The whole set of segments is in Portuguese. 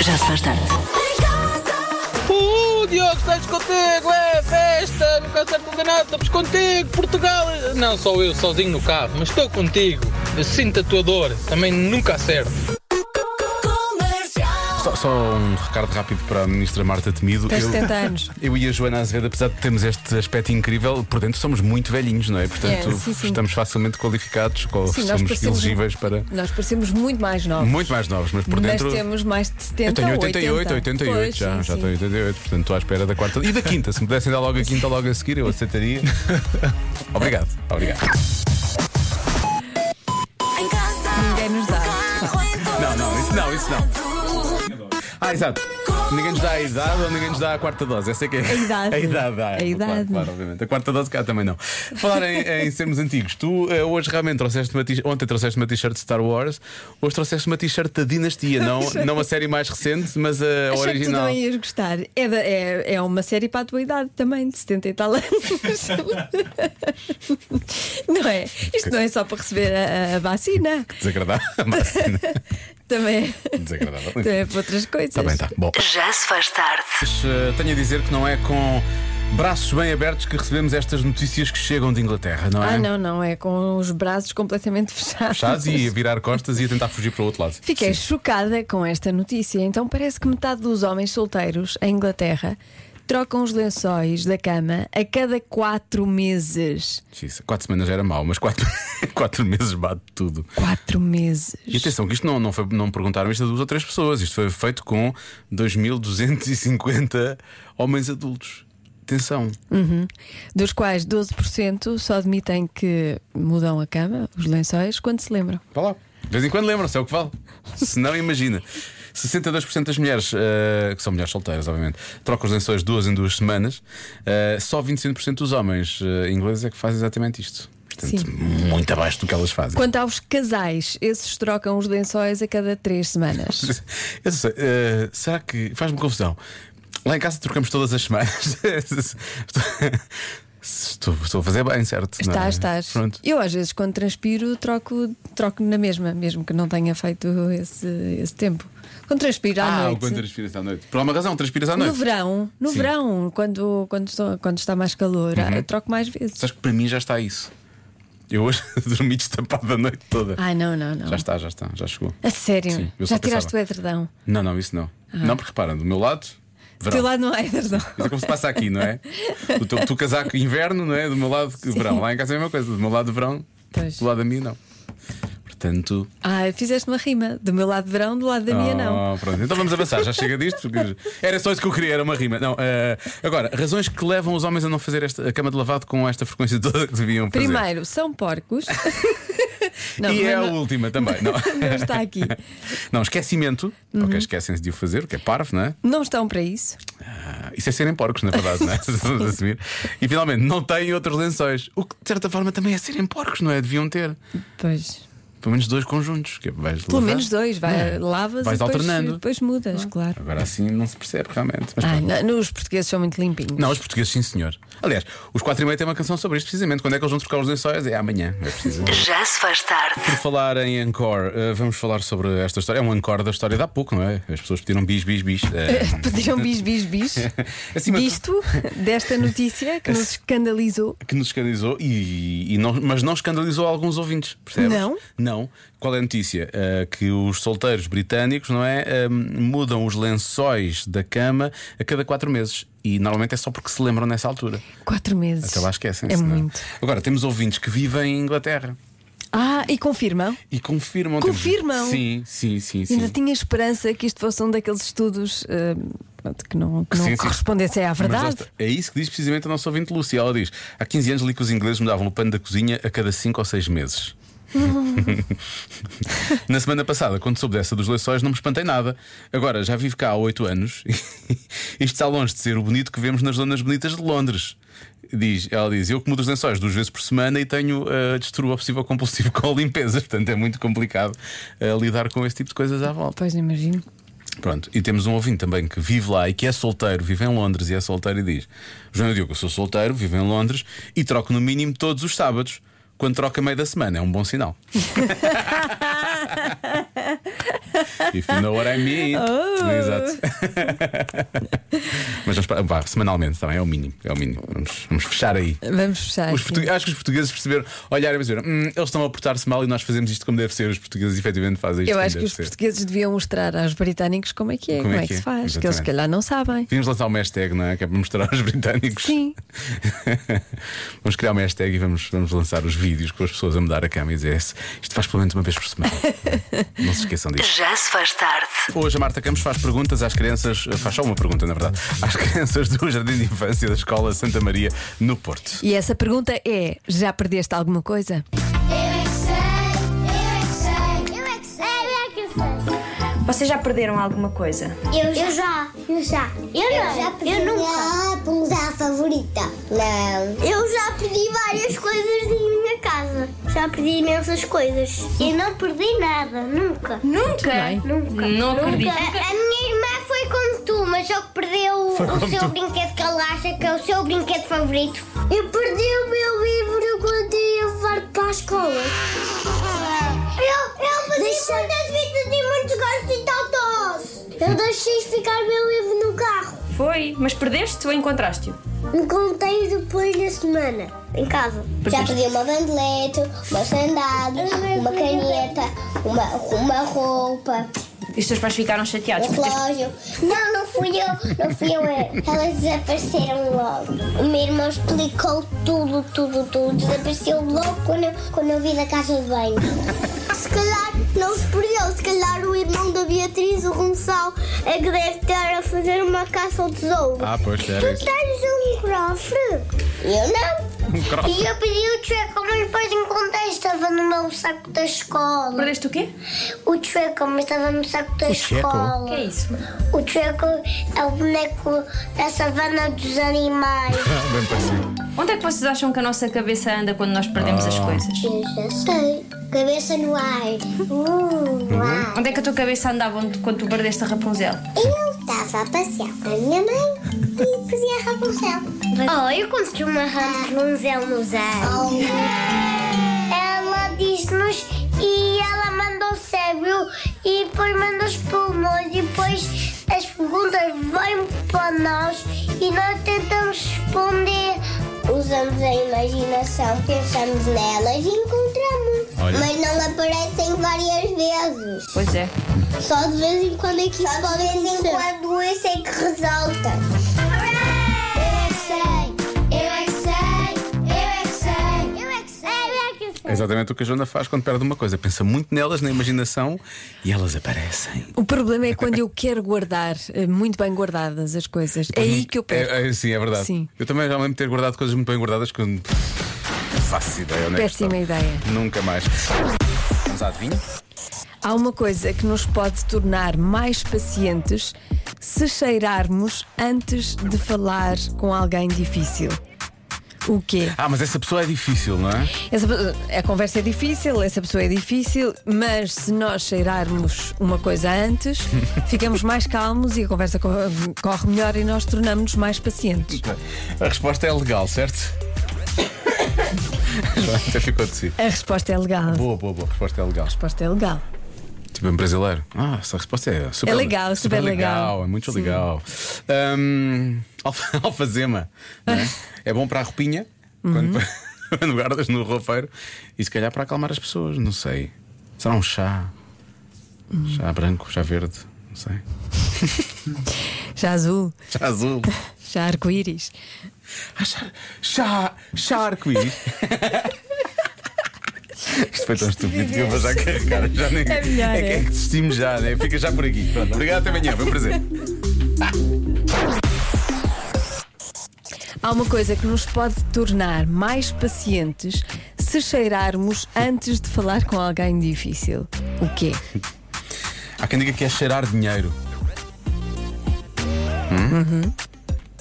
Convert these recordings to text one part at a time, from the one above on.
Já se faz tarde. Uh, Diogo, estás contigo, é festa, nunca acerto de nada, estamos contigo, Portugal. Não sou eu sozinho no carro, mas estou contigo. Sinto a tua dor, também nunca acerto. Só, só um recado rápido para a ministra Marta Temido. Tens Eu- 70 anos. Eu e a Joana Azevedo, apesar de termos este aspecto incrível, por dentro somos muito velhinhos, não é? Portanto, É, sim, sim. estamos facilmente qualificados, Sim, somos elegíveis para. Nós parecemos muito mais novos. Muito mais novos, mas por mas dentro. temos mais de 70 Eu tenho ou 88, 88, Pois, já, sim, já sim. tenho 88, portanto estou à espera da quarta. E da quinta, se me pudessem dar logo a quinta logo a seguir, eu aceitaria. obrigado, obrigado. Ninguém nos dá. Não, não, isso não, isso não. Ah, exato. Ninguém nos dá a idade ou ninguém nos dá a quarta dose. Essa é que é A idade. A idade, ah, é, A claro, idade. Claro, obviamente. A quarta dose cá também não. Falar em, em sermos antigos, tu eh, hoje realmente trouxeste uma t ontem trouxeste uma t-shirt de Star Wars, hoje trouxeste uma t-shirt da Dinastia, não, não a série mais recente, mas a Achei que tu original. também ias gostar. É, da- é, é uma série para a tua idade também, de 70 e tal anos. não é? Isto não é só para receber a, a vacina. Desagradável. Também, Desagradável. também é para outras coisas. Está bem, tá. Bom. Já se faz tarde. Mas, eh, tenho a dizer que não é com braços bem abertos que recebemos estas notícias que chegam de Inglaterra, não é? Ah, não, não, é com os braços completamente fechados. Fechados e a virar costas e a tentar fugir para o outro lado. Fiquei Sim. chocada com esta notícia. Então parece que metade dos homens solteiros em Inglaterra trocam os lençóis da cama a cada quatro meses. Isso, quatro semanas era mau, mas quatro, quatro meses bate tudo. Quatro meses. E atenção, que isto não, não, foi, não perguntaram isto a duas ou três pessoas. Isto foi feito com 2.250 homens adultos. Atenção. Dos quais 12% só admitem que mudam a cama, os lençóis, quando se lembram. Vá lá. De vez em quando lembram-se, é o que vale. Se não, imagina. 62% das mulheres, eh, que são mulheres solteiras, obviamente, trocam os lençóis duas em duas semanas. Eh, só 25% dos homens eh, ingleses é que fazem exatamente isto. Portanto, Sim. muito abaixo do que elas fazem. Quanto aos casais, esses trocam os lençóis a cada três semanas. Eu sei, será que faz-me confusão? Lá em casa trocamos todas as semanas. estou, estou a fazer bem, certo? não é? Estás, estás. Pronto. Eu às vezes quando transpiro troco, troco na mesma, mesmo que não tenha feito esse, esse tempo. Quando transpiro à Ah, o noite. quando transpiras à noite. Por alguma razão, transpiras à No noite. verão, no Sim. verão, quando, quando, estou- quando está mais calor, Uhum. eu troco mais vezes. Sabes que para mim já está isso. Eu hoje dormi destapado a noite toda. Ai, não, não, não. Já está, já está, já chegou. A sério? Sim, Já tiraste pensava. o edredão? Não, não, isso não. Não, porque repara, do meu lado, Do verão. teu lado não há edredão. Isso é como se passa aqui, não é? O teu, tu casaco inverno, não é? Do meu lado, verão. Lá em casa é a mesma coisa. Do meu lado, verão. Pois. Do lado da minha, não. Portanto. Ah, fizeste uma rima. Do meu lado verão, do lado da minha não. Oh, pronto. Então vamos avançar, já chega disto, porque era só isso que eu queria, era uma rima. Não, eh, agora, razões que levam os homens a não fazer esta, a cama de lavado com esta frequência toda que deviam fazer. Primeiro, são porcos. Não, e mas é a não- última também. Não, Não está aqui. Uhum. não esquecimento. Ok, esquecem-se de o fazer, que é parvo, não é? Não estão para isso. Ah, Isso é serem porcos, na verdade, não é? Vamos assumir. E finalmente, não têm outros lençóis. O que de certa forma também é serem porcos, não é? Deviam ter. Pois. Pelo menos dois conjuntos. Que é, vais Pelo lavar. menos dois. Vai, Não é? Lavas Vais e depois, alternando. depois mudas, claro. Agora assim não se percebe realmente. Mas Ai, pronto. não, os portugueses são muito limpinhos. Não, os portugueses, sim, senhor. Aliás, os 4 e meia têm uma canção sobre isto, precisamente. Quando é que eles vão trocar os lençóis? É amanhã. É preciso. Já se faz tarde. Por falar em encore, eh, vamos falar sobre esta história. É um encore da história de há pouco, não é? As pessoas pediram bis, bis, bis. Eh, Pediram bis, bis, bis. Acima de- Disto, desta notícia que nos escandalizou. que nos escandalizou, e, e não, mas não escandalizou alguns ouvintes, percebes? Não? Não. Qual é a notícia? Eh, que os solteiros britânicos, não é? Eh, mudam os lençóis da cama a cada quatro meses. E normalmente é só porque se lembram nessa altura. Quatro meses. Até lá esquecem-se. É não muito. Agora, temos ouvintes que vivem em Inglaterra Ah, e confirmam? e confirmam. temos- Confirmam? Sim, sim, sim. sim. Ainda tinha esperança que isto fosse um daqueles estudos pronto, que não, que não Sim, correspondessem à Mas verdade. está. é isso que diz precisamente a nossa ouvinte Lúcia. Ela diz: há 15 anos li que os ingleses mudavam o pano da cozinha a cada 5 ou 6 meses. Na semana passada, quando soube dessa dos lençóis, não me espantei nada. Agora, já vivo cá há 8 anos. Isto está longe de ser o bonito que vemos nas zonas bonitas de Londres. Diz, ela diz: Eu que mudo os lençóis duas vezes por semana e tenho uh, distúrbio obsessivo compulsivo com a limpeza. Portanto, é muito complicado uh, lidar com esse tipo de coisas à volta. Pois imagino. Pronto, e temos um ouvinte também que vive lá e que é solteiro, vive em Londres e é solteiro e diz: João Diogo, eu sou solteiro, vivo em Londres e troco no mínimo todos os sábados. Quando troca meio da semana, é um bom sinal. If you know what I mean. Oh. Exato. Mas vamos, vá, semanalmente também é o mínimo. É o mínimo. Vamos, vamos fechar aí. Vamos fechar. Os Acho que os portugueses perceberam, olharam e dizer, hum, eles estão a portar-se mal e nós fazemos isto como deve ser. Os portugueses efetivamente fazem isto Eu como acho que deve os ser. portugueses deviam mostrar aos britânicos como é que é, Como como, é é que é, se faz, que eles se exatamente. calhar não sabem. Devíamos lançar uma hashtag, não é? Que é para mostrar aos britânicos. Sim. vamos criar uma hashtag e vamos, vamos lançar os vídeos com as pessoas a mudar a cama e dizer "Esse- isto faz pelo menos uma vez por semana. não se esqueçam disso. Já se faz tarde. Hoje a Marta Campos faz perguntas às crianças, faz só uma pergunta, na verdade, às crianças do Jardim de Infância da Escola Santa Maria, no Porto. E essa pergunta é: já perdeste alguma coisa? Eu é que sei, eu Vocês já perderam alguma coisa? Eu já, eu já, eu já. Eu não, Já perdi eu nunca. a favorita. Não. Eu já perdi várias coisas em minha casa. Já perdi imensas coisas. E não perdi nada, nunca. Nunca? Nunca. Não acredito. A, a minha irmã foi como tu, mas só que perdeu Foi o seu tu. brinquedo que ela acha que é o seu brinquedo favorito. Eu perdi o meu livro quando ia levar para a escola. Eu, eu perdi muitas vezes e muitos gostos e totós. Eu deixei ficar meu livro no carro. Foi, mas perdeste ou encontraste-o? Encontrei depois da semana, em casa. Já perdi uma bandelete, uma sandália, uma caneta, uma, uma roupa, E os teus pais ficaram chateados um relógio. Não, não fui eu, não fui eu. é. Elas desapareceram logo. O meu irmão explicou tudo, tudo, tudo. Desapareceu logo quando eu, quando eu vi da casa de banho. Calhar não se perdeu, se calhar o irmão da Beatriz, o Gonçalo, é que deve estar a fazer uma caça ao tesouro. Ah, pois, Tu era isso. tens um cofre? Eu não. Um. E eu pedi o chueco, mas depois encontrei, estava no meu saco da escola. Perdeste o quê? O chueco, mas estava no saco da chueco? escola. O que é isso? O chueco é o boneco da savana dos animais. Bem parecido. Onde é que vocês acham que a nossa cabeça anda quando nós perdemos as coisas? Eu já sei. Cabeça no ar. Uh, uau. Onde é que a tua cabeça andava quando tu perdeste a Rapunzel? Eu estava a passear com a minha mãe e fazia Rapunzel. Oh, eu construí uma Rapunzel no ar. Ela disse-nos e ela mandou o cérebro e depois mandou os pulmões e depois as perguntas vêm para nós e nós tentamos responder. Usamos a imaginação, pensamos nelas e encontramos. Olha. Mas não aparecem várias vezes. Pois é. Só de vez em quando é que pode de vez em quando esse é que resulta. Exatamente o que a Joana faz quando perde uma coisa. Pensa muito nelas, na imaginação e elas aparecem. O problema é quando eu quero guardar eh, muito bem guardadas as coisas. É aí que eu perco. É, é, sim, é verdade. Sim. Eu também já lembro de ter guardado coisas muito bem guardadas que eu não faço ideia. Onde é Péssima estão. ideia. Nunca mais. Vamos à adivinha? Há uma coisa que nos pode tornar mais pacientes se cheirarmos antes de falar com alguém difícil. O quê? Ah, mas essa pessoa é difícil, não é? Essa, a conversa é difícil, essa pessoa é difícil, mas se nós cheirarmos uma coisa antes, ficamos mais calmos e a conversa co- corre melhor e nós tornamos-nos mais pacientes. A resposta é legal, certo? Joana até ficou de si. A resposta é legal. Boa, boa, boa. A resposta é legal. A resposta é legal. Tipo em brasileiro. Ah, essa resposta é super É legal, super legal. É muito Sim. legal. Alfa- alfazema. não é? é bom para a roupinha, Uhum. quando, quando guardas no roupeiro. E se calhar para acalmar as pessoas, não sei. Será um chá? Uhum. Chá branco, chá verde, não sei. Chá azul, Chá azul. chá arco-íris. Ah, chá, chá, chá arco-íris. Isto foi tão estúpido que eu vou já carregar. Já nem, É melhor, é que é. é que desistimos já, né? Fica já por aqui. Pronto, obrigado, até amanhã. Foi um prazer. Há uma coisa que nos pode tornar mais pacientes se cheirarmos antes de falar com alguém difícil. O quê? Há quem diga que é cheirar dinheiro. Hum?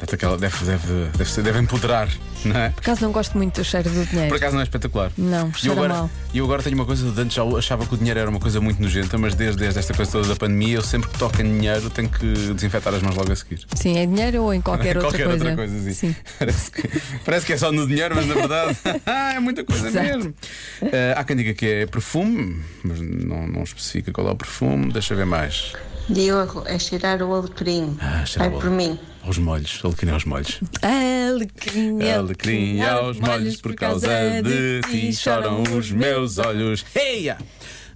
Portanto, aquela deve, deve, deve, deve empoderar, não é? Por acaso não gosto muito do cheiro do dinheiro. Por acaso não é espetacular. Não, E eu cheira agora, mal. e eu agora tenho uma coisa antes já achava que o dinheiro era uma coisa muito nojenta, mas desde, desde esta coisa toda da pandemia, eu sempre que toco em dinheiro tenho que desinfetar as mãos logo a seguir. Sim, é dinheiro ou em qualquer, Qualquer outra coisa. outra coisa, sim. Sim. Parece, que, parece que é só no dinheiro, mas na verdade é muita coisa Exato. mesmo. Eh, há quem diga que é perfume, mas não, não especifica qual é o perfume. Deixa ver mais. Diogo, é cheirar o alecrim. Ah, Vai por mim. Aos molhos, alecrim aos molhos. Alecrim, Alecrim aos molhos por causa de ti choram os meus olhos. Heia!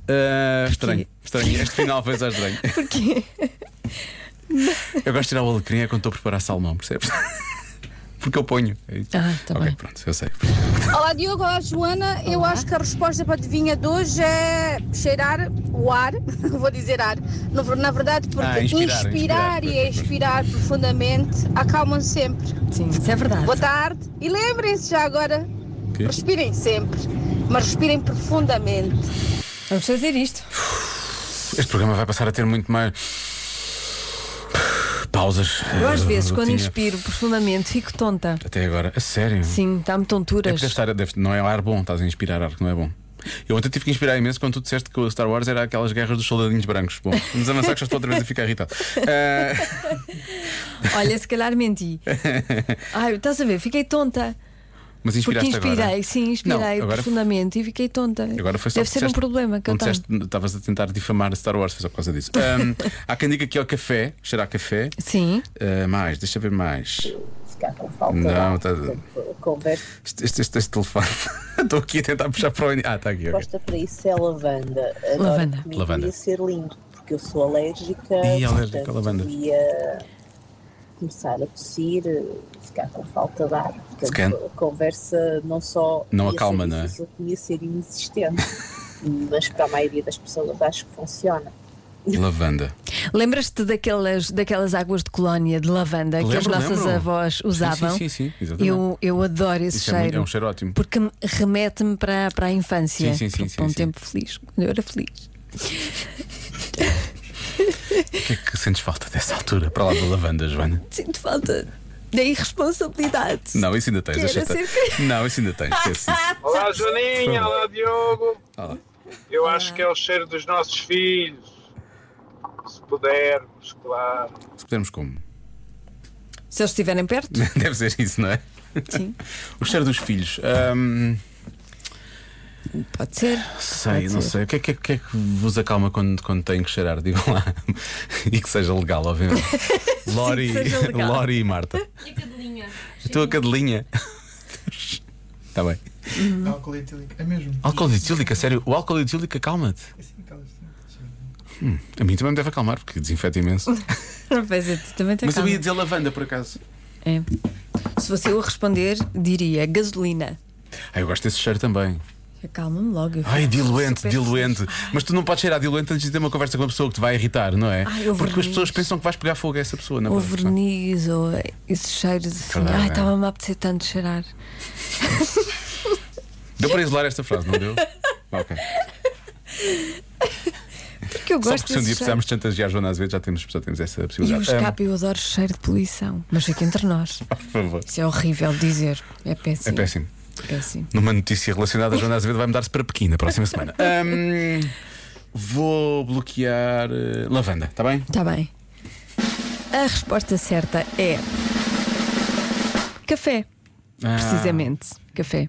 Ah, estranho, estranho. Este final fez a estranho. Porquê? Eu gosto de tirar o alecrim é quando estou a preparar salmão, percebes? Porque eu ponho. É isso. Ah, tá ok, bem. pronto, eu sei. Olá Diogo, olá Joana. Eu acho que a resposta para a adivinha de hoje é cheirar o ar, vou dizer ar, na verdade, porque Ah, inspirar, inspirar, inspirar. e expirar profundamente acalmam sempre. Sim, isso é verdade. Boa tarde e lembrem-se já agora, Quê? respirem sempre, mas respirem profundamente. Vamos fazer isto. Este programa vai passar a ter muito mais. Pausas. Eu às eh, vezes, do quando tinha inspiro profundamente, fico tonta. Até agora. A sério? Sim, dá-me É tonturas. deve estar, deve- não é ar bom, estás a inspirar ar que não é bom. Eu ontem tive que inspirar imenso quando tu disseste que o Star Wars era aquelas guerras dos soldadinhos brancos. Bom, vamos avançar que já estou outra vez a ficar irritado. Ah, Olha, se calhar menti. Ai, estás a ver, fiquei tonta. Mas Porque inspiraste inspirei, agora. sim, inspirei Não, agora- profundamente e fiquei tonta. Agora foi só Deve porque ser um problema que eu tenho. Estavas a tentar difamar Star Wars, foi só por causa disso. Ahm, há quem diga que é o café, cheirar a café. Sim. Ah, mais, deixa ver mais. Ficar com falta Não, tá-. Conversa Este, este, este, este telefone. Estou aqui a tentar puxar para o. Ah, está aqui. ok. resposta para isso é lavanda. Agora, Lavanda. Lavanda. ia ser lindo, porque eu sou alérgica. Ih, alérgica portanto, à lavanda. Ia começar a tossir, ficar com falta de ar. Portanto, a conversa não só Não acalma, não é? difícil, como ia ser inexistente. Mas para a maioria das pessoas acho que funciona. Lavanda. Lembras-te daquelas, daquelas águas de colónia de lavanda que as Lembro, nossas lembro. avós usavam? Sim, sim, sim, sim, exatamente. Eu, eu adoro esse Isso é, muito- cheiro. é um cheiro ótimo. Porque me- remete-me para, para a infância. Sim, sim, sim, para um sim. tempo feliz, quando eu era feliz. O que é que sentes falta dessa altura? Para lá da lavanda, Joana? Sinto falta da irresponsabilidade. Não, isso ainda tens. Que era deixa ser- Não, isso ainda tens. Olá Joaninha, olá Diogo. Olá. Eu acho que é o cheiro dos nossos filhos. Se pudermos, claro. Se pudermos como? Se eles estiverem perto, Deve ser isso, não é? sim, O cheiro dos filhos. Ahm, pode ser. sei, Pode não ser. sei. O que é, que, é, que é que vos acalma quando, quando têm que cheirar? Digam lá. e que seja legal, obviamente. Lori, seja legal. Lori e Marta. E a cadelinha? A tua cadelinha. Está bem. Álcool etílico. É mesmo. Álcool etílico, a sério. O álcool etílico acalma-te. Assim, aquelas Hum, a mim também me deve acalmar, porque desinfeta imenso. Pois é, também te Mas eu ia dizer lavanda, por acaso. É. Se fosse eu a responder, diria gasolina. Ah, eu gosto desse cheiro também. Acalma-me logo. Ai, diluente, diluente. feliz. Mas tu não podes cheirar diluente antes de ter uma conversa com uma pessoa que te vai irritar, não é? Ai, Porque as verniz. pessoas pensam que vais pegar fogo a essa pessoa, não Ou é? verniz, ou esse cheiro de assim. Verdade, Ai, é. estava-me a apetecer tanto cheirar. Deu para isolar esta frase, não deu? ok. Porque eu Só gosto porque se um dia precisarmos chantagear Joana às vezes já temos, já temos essa E o possibilidade. escape, eu adoro cheiro de poluição. Mas fica entre nós. Por favor. Isso é horrível dizer. É péssimo. É péssimo. Péssimo. Numa notícia relacionada a Joana Azevedo vai mudar-se para Pequim na próxima semana. Ahm, vou bloquear eh, lavanda, está bem? Está Tá bem. A resposta certa é. Café. Ah, Precisamente. Café.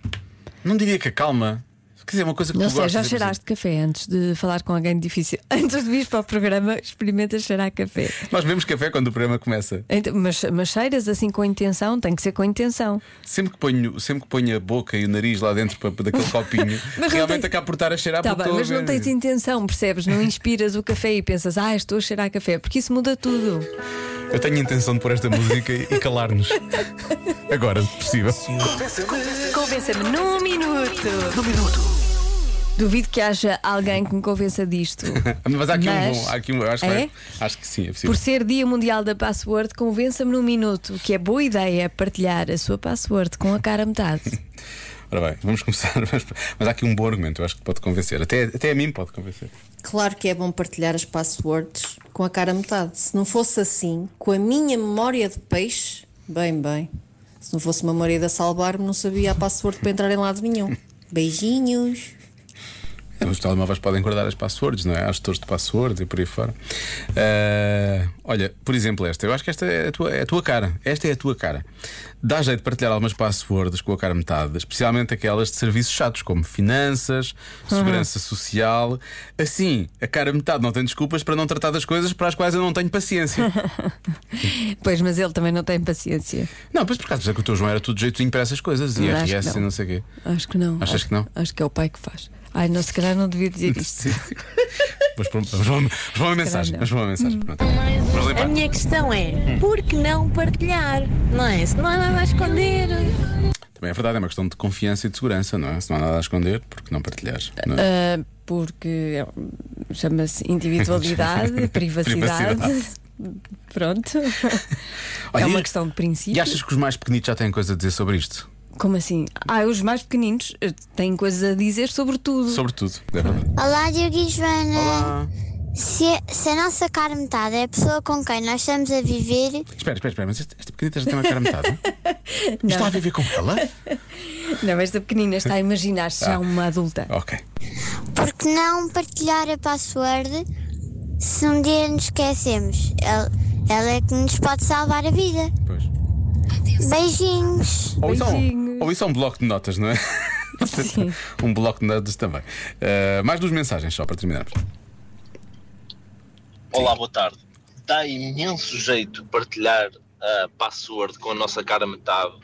Não diria que acalma. Quer dizer, uma coisa que Não tu sei, já é, cheiraste café antes de falar com alguém difícil. Antes de vir para o programa, experimenta cheirar café. Nós bebemos café quando o programa começa. Então, mas, mas cheiras assim com intenção, tem que ser com intenção. Sempre que, ponho, sempre que ponho a boca e o nariz lá dentro para, daquele copinho, realmente tem- acabo por estar a cheirar Tá bem, mas não tens intenção, percebes? Não inspiras o café e pensas, ah, estou a cheirar café, porque isso muda tudo. Eu tenho a intenção de pôr esta música e calar-nos. Agora, se possível. Convença-me num minuto. Num minuto. Duvido que haja alguém que me convença disto. Mas há aqui Mas- um bom. Há aqui um, eu acho, que É? vai- acho que sim, é possível. Por ser Dia Mundial da Password, convença-me num minuto que é boa ideia partilhar a sua password com a cara a metade. Ora bem, vamos começar. Mas, há aqui um bom argumento, eu acho que pode convencer. Até, até a mim pode convencer. Claro que é bom partilhar as passwords com a cara metade. Se não fosse assim, com a minha memória de peixe, Bem, bem. Se não fosse o meu marido a salvar-me, não sabia a password para entrar em lado nenhum. Beijinhos. Os telemóveis podem guardar as passwords, não é? Há gestores de passwords e por aí fora. Ah, olha, por exemplo, esta. Eu acho que esta é a, tua, é a tua cara. Esta é a tua cara. Dá jeito de partilhar algumas passwords com a cara metade, especialmente aquelas de serviços chatos, como finanças, segurança social. Assim, a cara metade não tem desculpas para não tratar das coisas para as quais eu não tenho paciência. Pois, mas ele também não tem paciência. não, pois por causa que o teu João era tudo jeitinho para essas coisas. E Mas acho que RS e não. não sei o quê. Acho que não. Achas acho, que não? Acho que é o pai que faz. Ai, não, se calhar não devia dizer isto. Sim, sim. Vamos para vamos para uma- vamos para uma mensagem. Vamos para uma mensagem. Pronto. Vamos A minha questão é: por que não partilhar? Não é? Se não há nada a esconder. Também é verdade, é uma questão de confiança e de segurança, não é? Se não há nada a esconder, porque não partilhares? Não é? Ah, porque é- chama-se individualidade, privacidade. Privacidade. Pronto. Olha, é uma questão de princípio. E achas que os mais pequenitos já têm coisa a dizer sobre isto? Como assim? Ah, os mais pequeninos eh, têm coisas a dizer sobre tudo. Sobretudo, é verdade. Olá, Diogo e Joana. Olá. Se, se a nossa cara metade é a pessoa com quem nós estamos a viver, Espera, espera, espera, mas esta, esta pequenita já tem uma cara metade? Está a viver com ela? Não, esta pequenina está a imaginar-se Ah. já uma adulta. Ok. por que não partilhar a password se um dia nos esquecemos? Ela, ela é que nos pode salvar a vida. Pois. Beijinhos. É um, Beijinhos. Ou isso é um bloco de notas, não é? Sim. um bloco de notas também. Ah, mais duas mensagens só para terminarmos. Olá, boa tarde. Dá imenso jeito partilhar a password com a nossa cara metade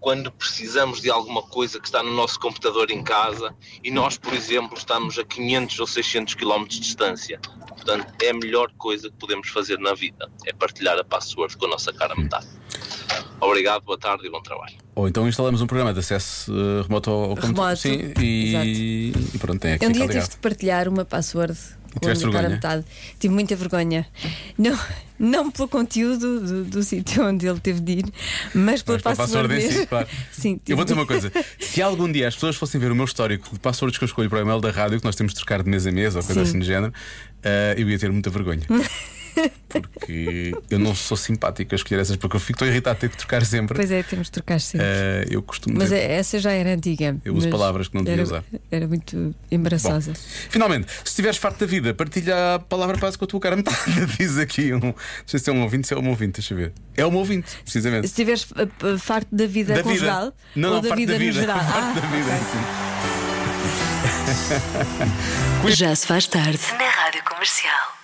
quando precisamos de alguma coisa que está no nosso computador em casa e nós, por exemplo, estamos a 500 ou 600 km de distância. Portanto, é a melhor coisa que podemos fazer na vida, é partilhar a password com a nossa cara metade. Obrigado, boa tarde e bom trabalho. Ou então instalamos um programa de acesso eh, remoto ao computador. Remoto, Sim, e, e pronto, tem aqui Um ficar dia ligado. tive de partilhar uma password tiveste vergonha? metade. Tive muita vergonha. Não, não pelo conteúdo do, do sítio onde ele teve de ir, mas pela Mas para a password. si, mesmo. claro. Sim, Eu vou dizer uma coisa: se algum dia as pessoas fossem ver o meu histórico de passwords que eu escolho para o e-mail da rádio, que nós temos de trocar de mês a mês ou coisa Sim. assim do género, eh, eu ia ter muita vergonha. Porque eu não sou simpático a escolher essas, porque eu fico tão irritado de ter que trocar sempre. Pois é, temos de trocar sempre. Eh, eu costumo Mas ter- essa já era antiga. Eu uso palavras que não devia era, usar. Era muito embaraçosa. Finalmente, se estiveres farto da vida, partilha a palavra paz com a tua cara metade. Diz aqui um. Não sei se é um ouvinte, se é um ouvinte, deixa eu ver. É um ouvinte, precisamente. Se estiveres uh, uh, farto da vida Da vida. conjugal Não, ou não, da farto vida, da vida. no geral. Farto Ah, da vida, ok. sim. Já se faz tarde na Rádio Comercial.